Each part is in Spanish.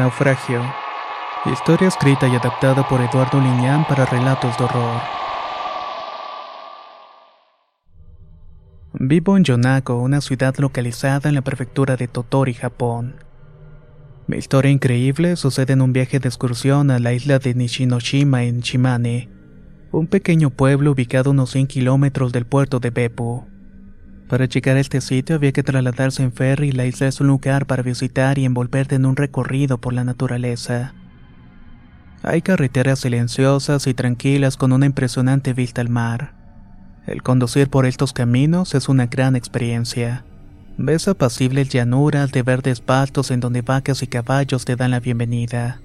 Naufragio. Historia escrita y adaptada por Eduardo Liñán para relatos de horror. Vivo en Yonako, una ciudad localizada en la prefectura de Totori, Japón. Mi historia increíble sucede en un viaje de excursión a la isla de Nishinoshima en Shimane, un pequeño pueblo ubicado unos 100 kilómetros del puerto de Beppu. Para llegar a este sitio había que trasladarse en ferry y la isla es un lugar para visitar y envolverte en un recorrido por la naturaleza. Hay carreteras silenciosas y tranquilas con una impresionante vista al mar. El conducir por estos caminos es una gran experiencia. Ves apacibles llanuras de verdes pastos en donde vacas y caballos te dan la bienvenida.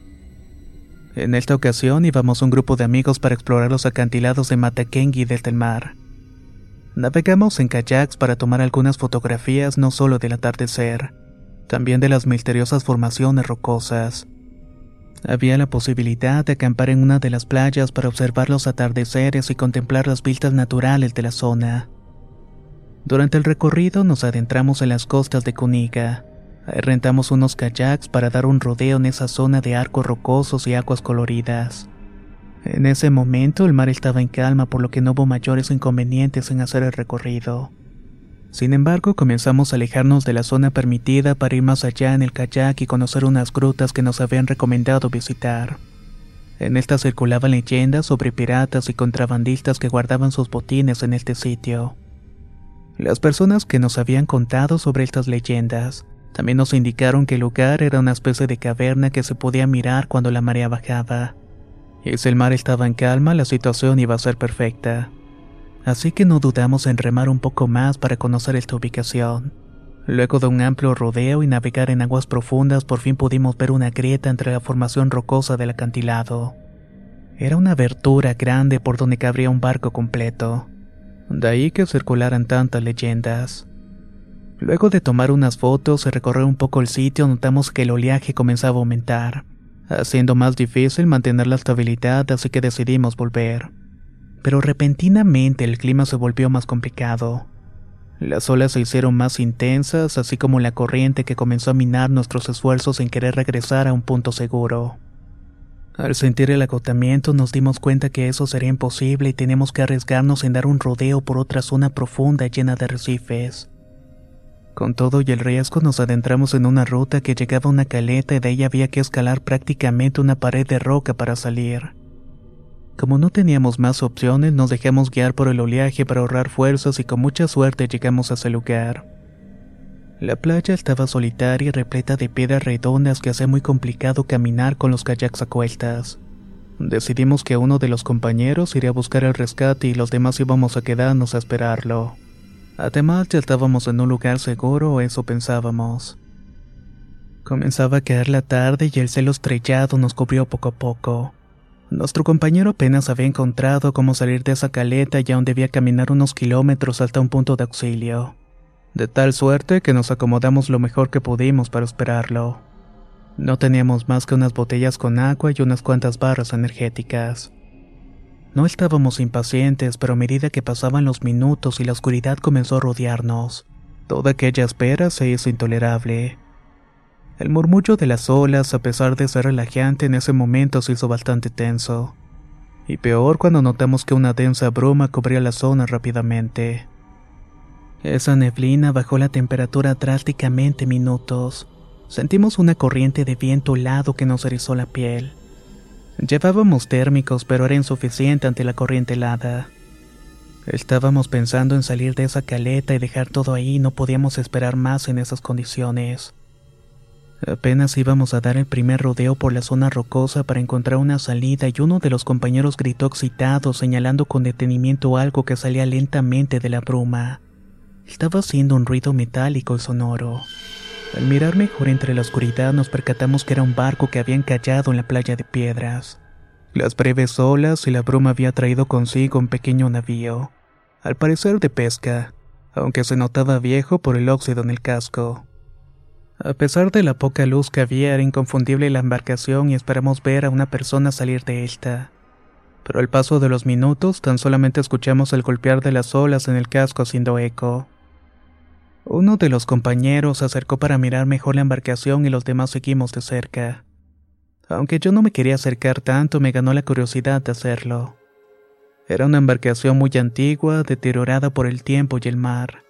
En esta ocasión íbamos un grupo de amigos para explorar los acantilados de Matakengi desde el mar. Navegamos en kayaks para tomar algunas fotografías no solo del atardecer, también de las misteriosas formaciones rocosas. Había la posibilidad de acampar en una de las playas para observar los atardeceres y contemplar las vistas naturales de la zona. Durante el recorrido nos adentramos en las costas de Kuniga. Ahí rentamos unos kayaks para dar un rodeo en esa zona de arcos rocosos y aguas coloridas. En ese momento el mar estaba en calma por lo que no hubo mayores inconvenientes en hacer el recorrido. Sin embargo, comenzamos a alejarnos de la zona permitida para ir más allá en el kayak y conocer unas grutas que nos habían recomendado visitar. En estas circulaban leyendas sobre piratas y contrabandistas que guardaban sus botines en este sitio. Las personas que nos habían contado sobre estas leyendas también nos indicaron que el lugar era una especie de caverna que se podía mirar cuando la marea bajaba si el mar estaba en calma, la situación iba a ser perfecta. Así que no dudamos en remar un poco más para conocer esta ubicación. Luego de un amplio rodeo y navegar en aguas profundas, por fin pudimos ver una grieta entre la formación rocosa del acantilado. Era una abertura grande por donde cabría un barco completo. De ahí que circularan tantas leyendas. Luego de tomar unas fotos y recorrer un poco el sitio, notamos que el oleaje comenzaba a aumentar haciendo más difícil mantener la estabilidad, así que decidimos volver. Pero repentinamente el clima se volvió más complicado. Las olas se hicieron más intensas, así como la corriente que comenzó a minar nuestros esfuerzos en querer regresar a un punto seguro. Al sentir el agotamiento nos dimos cuenta que eso sería imposible y teníamos que arriesgarnos en dar un rodeo por otra zona profunda llena de arrecifes. Con todo y el riesgo nos adentramos en una ruta que llegaba a una caleta y de ahí había que escalar prácticamente una pared de roca para salir. Como no teníamos más opciones, nos dejamos guiar por el oleaje para ahorrar fuerzas y con mucha suerte llegamos a ese lugar. La playa estaba solitaria y repleta de piedras redondas que hacía muy complicado caminar con los kayaks a cuestas. Decidimos que uno de los compañeros iría a buscar el rescate y los demás íbamos a quedarnos a esperarlo. Además ya estábamos en un lugar seguro, eso pensábamos. Comenzaba a caer la tarde y el cielo estrellado nos cubrió poco a poco. Nuestro compañero apenas había encontrado cómo salir de esa caleta y aún debía caminar unos kilómetros hasta un punto de auxilio. De tal suerte que nos acomodamos lo mejor que pudimos para esperarlo. No teníamos más que unas botellas con agua y unas cuantas barras energéticas. No estábamos impacientes, pero a medida que pasaban los minutos y la oscuridad comenzó a rodearnos, toda aquella espera se hizo intolerable. El murmullo de las olas, a pesar de ser relajante en ese momento, se hizo bastante tenso. Y peor cuando notamos que una densa bruma cubría la zona rápidamente. Esa neblina bajó la temperatura drásticamente minutos. Sentimos una corriente de viento helado que nos erizó la piel. Llevábamos térmicos, pero era insuficiente ante la corriente helada. Estábamos pensando en salir de esa caleta y dejar todo ahí, no podíamos esperar más en esas condiciones. Apenas íbamos a dar el primer rodeo por la zona rocosa para encontrar una salida y uno de los compañeros gritó excitado señalando con detenimiento algo que salía lentamente de la bruma. Estaba haciendo un ruido metálico y sonoro. Al mirar mejor entre la oscuridad nos percatamos que era un barco que había encallado en la playa de piedras. Las breves olas y la bruma había traído consigo un pequeño navío, al parecer de pesca, aunque se notaba viejo por el óxido en el casco. A pesar de la poca luz que había, era inconfundible la embarcación y esperamos ver a una persona salir de esta. Pero al paso de los minutos, tan solamente escuchamos el golpear de las olas en el casco haciendo eco. Uno de los compañeros se acercó para mirar mejor la embarcación y los demás seguimos de cerca. Aunque yo no me quería acercar tanto, me ganó la curiosidad de hacerlo. Era una embarcación muy antigua, deteriorada por el tiempo y el mar.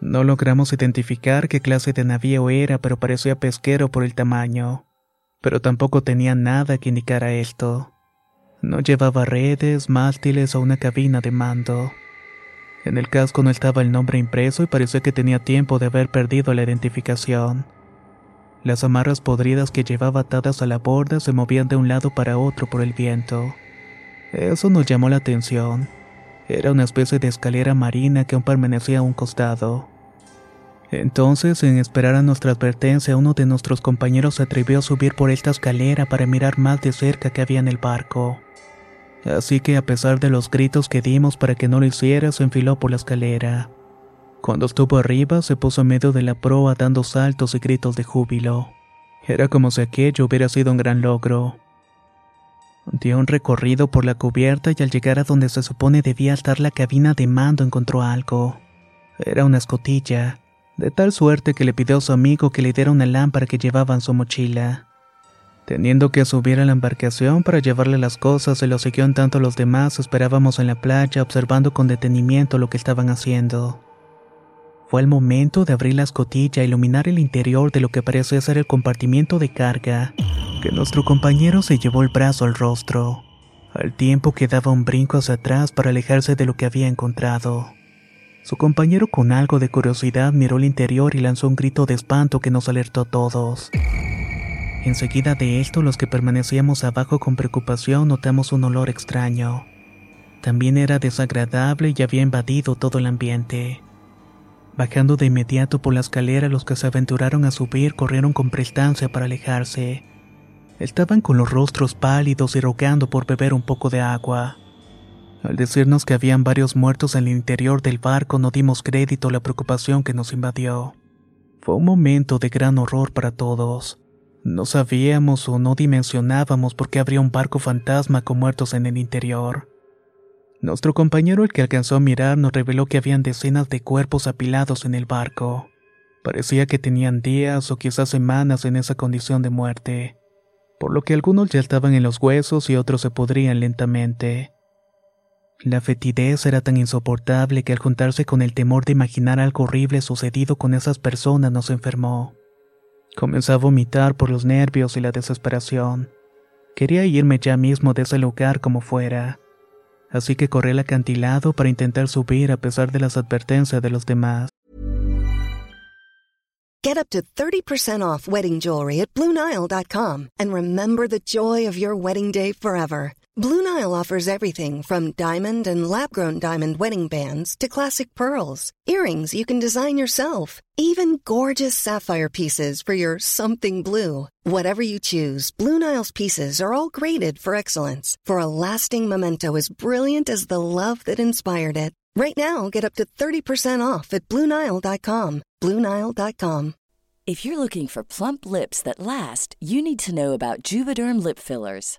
No logramos identificar qué clase de navío era, pero parecía pesquero por el tamaño. Pero tampoco tenía nada que indicara esto. No llevaba redes, mástiles o una cabina de mando. En el casco no estaba el nombre impreso y parecía que tenía tiempo de haber perdido la identificación. Las amarras podridas que llevaba atadas a la borda se movían de un lado para otro por el viento. Eso nos llamó la atención. Era una especie de escalera marina que aún permanecía a un costado. Entonces, sin esperar a nuestra advertencia, uno de nuestros compañeros se atrevió a subir por esta escalera para mirar más de cerca qué había en el barco. Así que a pesar de los gritos que dimos para que no lo hiciera, se enfiló por la escalera. Cuando estuvo arriba, se puso en medio de la proa dando saltos y gritos de júbilo. Era como si aquello hubiera sido un gran logro. Dio un recorrido por la cubierta y al llegar a donde se supone debía estar la cabina de mando encontró algo. Era una escotilla, de tal suerte que le pidió a su amigo que le diera una lámpara que llevaba en su mochila. Teniendo que subir a la embarcación para llevarle las cosas, se lo siguió en tanto los demás esperábamos en la playa observando con detenimiento lo que estaban haciendo. Fue el momento de abrir la escotilla e iluminar el interior de lo que parecía ser el compartimiento de carga que nuestro compañero se llevó el brazo al rostro, al tiempo que daba un brinco hacia atrás para alejarse de lo que había encontrado. Su compañero con algo de curiosidad miró el interior y lanzó un grito de espanto que nos alertó a todos. Enseguida de esto, los que permanecíamos abajo con preocupación notamos un olor extraño. También era desagradable y había invadido todo el ambiente. Bajando de inmediato por la escalera, los que se aventuraron a subir corrieron con prestancia para alejarse. Estaban con los rostros pálidos y rogando por beber un poco de agua. Al decirnos que habían varios muertos en el interior del barco no dimos crédito a la preocupación que nos invadió. Fue un momento de gran horror para todos. No sabíamos o no dimensionábamos por qué habría un barco fantasma con muertos en el interior. Nuestro compañero el que alcanzó a mirar nos reveló que habían decenas de cuerpos apilados en el barco. Parecía que tenían días o quizás semanas en esa condición de muerte por lo que algunos ya estaban en los huesos y otros se podrían lentamente. La fetidez era tan insoportable que al juntarse con el temor de imaginar algo horrible sucedido con esas personas nos enfermó. Comencé a vomitar por los nervios y la desesperación. Quería irme ya mismo de ese lugar como fuera. Así que corrí al acantilado para intentar subir a pesar de las advertencias de los demás. Get up to 30% off wedding jewelry at BlueNile.com and remember the joy of your wedding day forever. Blue Nile offers everything from diamond and lab grown diamond wedding bands to classic pearls, earrings you can design yourself, even gorgeous sapphire pieces for your something blue. Whatever you choose, Blue Nile's pieces are all graded for excellence for a lasting memento as brilliant as the love that inspired it. Right now, get up to 30% off at BlueNile.com. BlueNile.com. If you're looking for plump lips that last, you need to know about Juvederm lip fillers.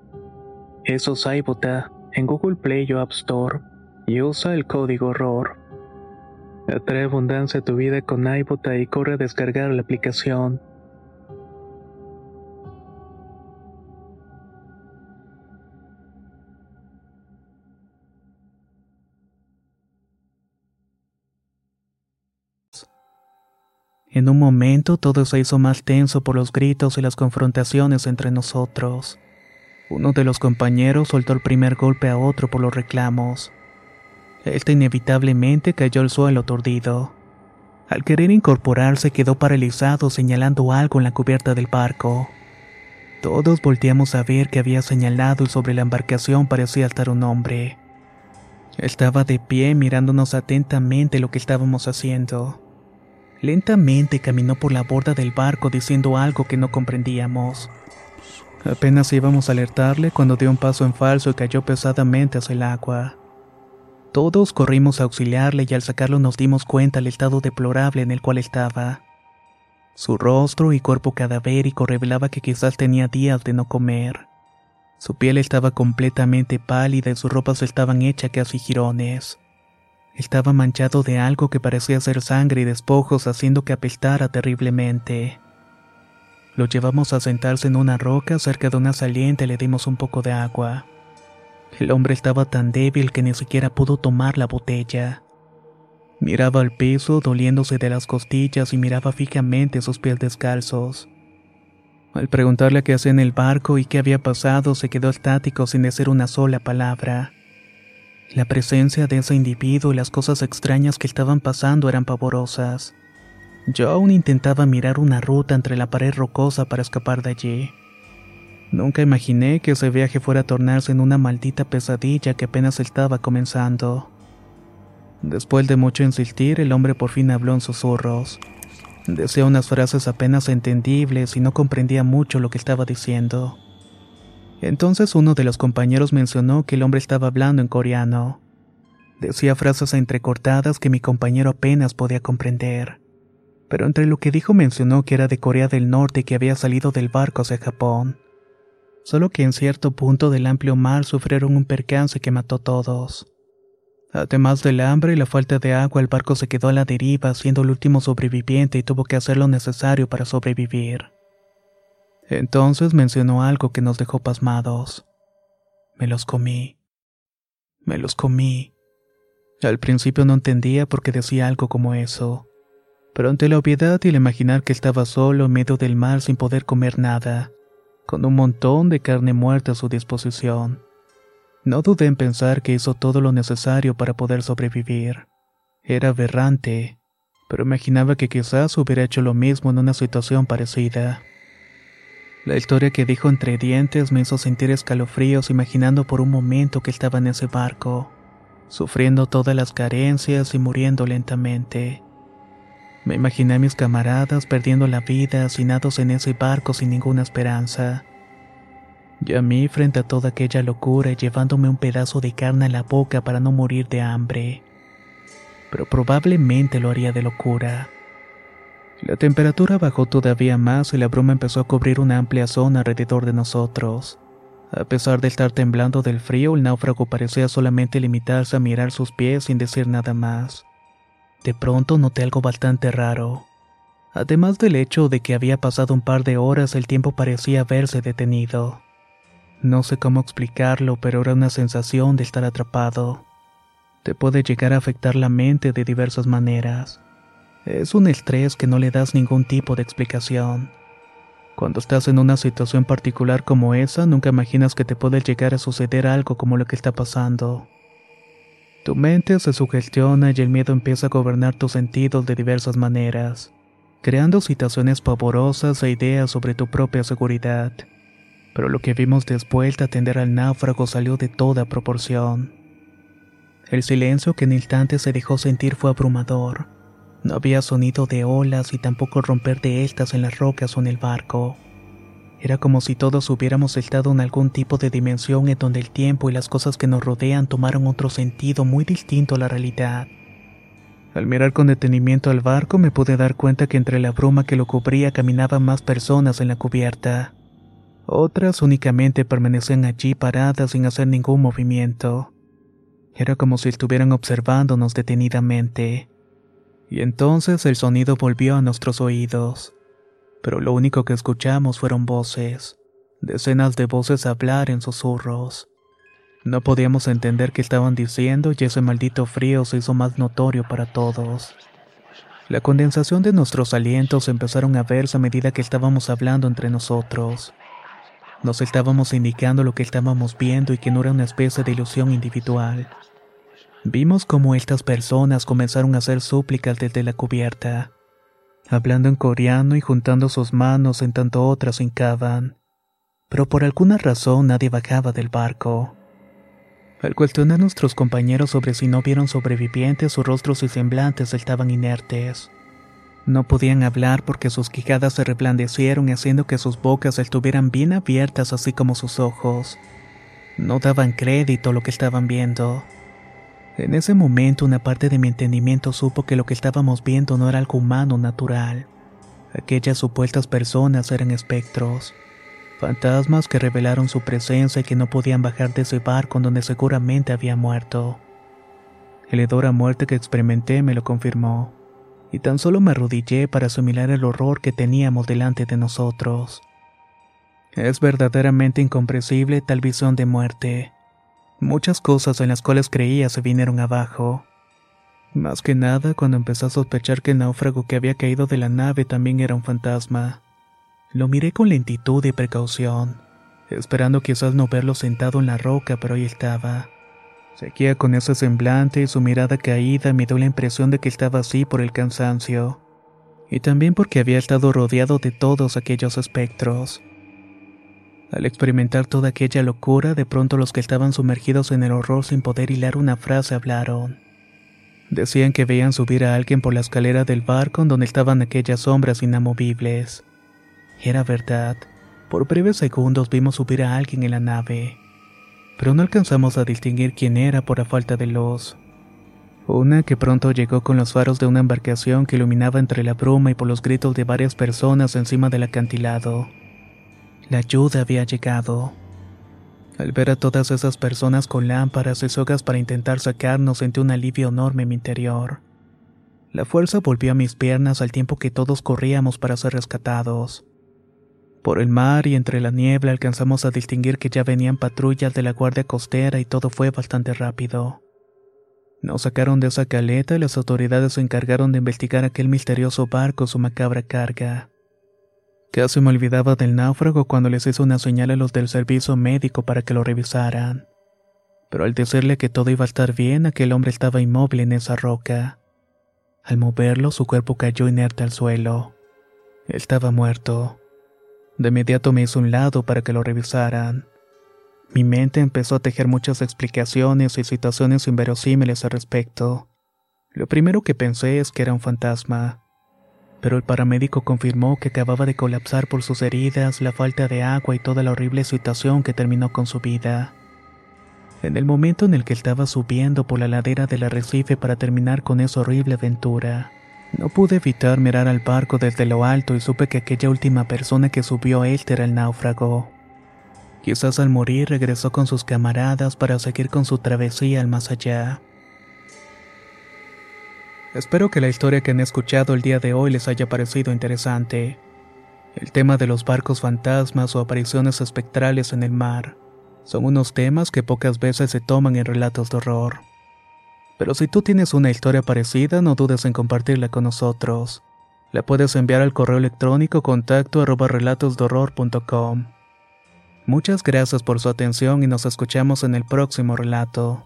Eso es iBota en Google Play o App Store y usa el código horror. Atrae abundancia a tu vida con iBota y corre a descargar la aplicación. En un momento todo se hizo más tenso por los gritos y las confrontaciones entre nosotros. Uno de los compañeros soltó el primer golpe a otro por los reclamos. Este inevitablemente cayó al suelo aturdido. Al querer incorporarse quedó paralizado señalando algo en la cubierta del barco. Todos volteamos a ver que había señalado y sobre la embarcación parecía estar un hombre. Estaba de pie mirándonos atentamente lo que estábamos haciendo. Lentamente caminó por la borda del barco diciendo algo que no comprendíamos. Apenas íbamos a alertarle cuando dio un paso en falso y cayó pesadamente hacia el agua. Todos corrimos a auxiliarle y al sacarlo nos dimos cuenta del estado deplorable en el cual estaba. Su rostro y cuerpo cadavérico revelaba que quizás tenía días de no comer. Su piel estaba completamente pálida y sus ropas estaban hechas casi jirones. Estaba manchado de algo que parecía ser sangre y despojos haciendo que apestara terriblemente. Lo llevamos a sentarse en una roca cerca de una saliente y le dimos un poco de agua. El hombre estaba tan débil que ni siquiera pudo tomar la botella. Miraba al piso, doliéndose de las costillas y miraba fijamente sus pies descalzos. Al preguntarle qué hacía en el barco y qué había pasado, se quedó estático sin decir una sola palabra. La presencia de ese individuo y las cosas extrañas que estaban pasando eran pavorosas. Yo aún intentaba mirar una ruta entre la pared rocosa para escapar de allí. Nunca imaginé que ese viaje fuera a tornarse en una maldita pesadilla que apenas estaba comenzando. Después de mucho insistir, el hombre por fin habló en susurros. Decía unas frases apenas entendibles y no comprendía mucho lo que estaba diciendo. Entonces uno de los compañeros mencionó que el hombre estaba hablando en coreano. Decía frases entrecortadas que mi compañero apenas podía comprender. Pero entre lo que dijo mencionó que era de Corea del Norte y que había salido del barco hacia Japón. Solo que en cierto punto del amplio mar sufrieron un percance que mató a todos. Además del hambre y la falta de agua, el barco se quedó a la deriva, siendo el último sobreviviente y tuvo que hacer lo necesario para sobrevivir. Entonces mencionó algo que nos dejó pasmados. Me los comí. Me los comí. Al principio no entendía por qué decía algo como eso. Pero ante la obviedad y el imaginar que estaba solo en medio del mar sin poder comer nada, con un montón de carne muerta a su disposición, no dudé en pensar que hizo todo lo necesario para poder sobrevivir. Era aberrante, pero imaginaba que quizás hubiera hecho lo mismo en una situación parecida. La historia que dijo entre dientes me hizo sentir escalofríos imaginando por un momento que estaba en ese barco, sufriendo todas las carencias y muriendo lentamente. Me imaginé a mis camaradas perdiendo la vida, hacinados en ese barco sin ninguna esperanza. Y a mí frente a toda aquella locura llevándome un pedazo de carne a la boca para no morir de hambre pero probablemente lo haría de locura. La temperatura bajó todavía más y la bruma empezó a cubrir una amplia zona alrededor de nosotros. A pesar de estar temblando del frío, el náufrago parecía solamente limitarse a mirar sus pies sin decir nada más. De pronto noté algo bastante raro. Además del hecho de que había pasado un par de horas, el tiempo parecía haberse detenido. No sé cómo explicarlo, pero era una sensación de estar atrapado te puede llegar a afectar la mente de diversas maneras. Es un estrés que no le das ningún tipo de explicación. Cuando estás en una situación particular como esa, nunca imaginas que te puede llegar a suceder algo como lo que está pasando. Tu mente se sugestiona y el miedo empieza a gobernar tus sentidos de diversas maneras, creando situaciones pavorosas e ideas sobre tu propia seguridad. Pero lo que vimos después de atender al náufrago salió de toda proporción. El silencio que en instantes se dejó sentir fue abrumador. No había sonido de olas y tampoco romper de estas en las rocas o en el barco. Era como si todos hubiéramos estado en algún tipo de dimensión en donde el tiempo y las cosas que nos rodean tomaron otro sentido muy distinto a la realidad. Al mirar con detenimiento al barco me pude dar cuenta que entre la bruma que lo cubría caminaban más personas en la cubierta. Otras únicamente permanecían allí paradas sin hacer ningún movimiento. Era como si estuvieran observándonos detenidamente. Y entonces el sonido volvió a nuestros oídos. Pero lo único que escuchamos fueron voces, decenas de voces hablar en susurros. No podíamos entender qué estaban diciendo y ese maldito frío se hizo más notorio para todos. La condensación de nuestros alientos empezaron a verse a medida que estábamos hablando entre nosotros. Nos estábamos indicando lo que estábamos viendo y que no era una especie de ilusión individual. Vimos cómo estas personas comenzaron a hacer súplicas desde la cubierta, hablando en coreano y juntando sus manos en tanto otras hincaban. Pero por alguna razón nadie bajaba del barco. Al cuestionar a nuestros compañeros sobre si no vieron sobrevivientes, sus rostros y semblantes estaban inertes. No podían hablar porque sus quijadas se reblandecieron haciendo que sus bocas estuvieran bien abiertas así como sus ojos. No daban crédito a lo que estaban viendo. En ese momento una parte de mi entendimiento supo que lo que estábamos viendo no era algo humano natural. Aquellas supuestas personas eran espectros, fantasmas que revelaron su presencia y que no podían bajar de ese barco donde seguramente había muerto. El hedor a muerte que experimenté me lo confirmó, y tan solo me arrodillé para asimilar el horror que teníamos delante de nosotros. Es verdaderamente incomprensible tal visión de muerte. Muchas cosas en las cuales creía se vinieron abajo. Más que nada cuando empecé a sospechar que el náufrago que había caído de la nave también era un fantasma. Lo miré con lentitud y precaución, esperando quizás no verlo sentado en la roca, pero ahí estaba. Seguía con ese semblante y su mirada caída me dio la impresión de que estaba así por el cansancio, y también porque había estado rodeado de todos aquellos espectros. Al experimentar toda aquella locura, de pronto los que estaban sumergidos en el horror sin poder hilar una frase hablaron. Decían que veían subir a alguien por la escalera del barco donde estaban aquellas sombras inamovibles. Era verdad. Por breves segundos vimos subir a alguien en la nave, pero no alcanzamos a distinguir quién era por la falta de luz. Una que pronto llegó con los faros de una embarcación que iluminaba entre la bruma y por los gritos de varias personas encima del acantilado. La ayuda había llegado. Al ver a todas esas personas con lámparas y sogas para intentar sacarnos, sentí un alivio enorme en mi interior. La fuerza volvió a mis piernas al tiempo que todos corríamos para ser rescatados. Por el mar y entre la niebla alcanzamos a distinguir que ya venían patrullas de la Guardia Costera y todo fue bastante rápido. Nos sacaron de esa caleta y las autoridades se encargaron de investigar aquel misterioso barco su macabra carga. Casi me olvidaba del náufrago cuando les hice una señal a los del servicio médico para que lo revisaran. Pero al decirle que todo iba a estar bien, aquel hombre estaba inmóvil en esa roca, Al moverlo, su cuerpo cayó inerte al suelo. Estaba muerto. De inmediato me hizo un lado para que lo revisaran. Mi mente empezó a tejer muchas explicaciones y situaciones inverosímiles al respecto. Lo primero que pensé es que era un fantasma, pero el paramédico confirmó que acababa de colapsar por sus heridas, la falta de agua y toda la horrible situación que terminó con su vida. En el momento en el que estaba subiendo por la ladera del arrecife para terminar con esa horrible aventura, no pude evitar mirar al barco desde lo alto y supe que aquella última persona que subió a él era el náufrago. Quizás al morir regresó con sus camaradas para seguir con su travesía al más allá. Espero que la historia que han escuchado el día de hoy les haya parecido interesante. El tema de los barcos fantasmas o apariciones espectrales en el mar son unos temas que pocas veces se toman en relatos de horror. Pero si tú tienes una historia parecida, no dudes en compartirla con nosotros. La puedes enviar al correo electrónico contacto arroba. Muchas gracias por su atención y nos escuchamos en el próximo relato.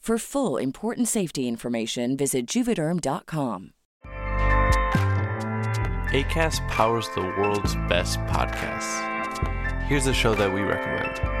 For full important safety information, visit juvederm.com. ACAST powers the world's best podcasts. Here's a show that we recommend.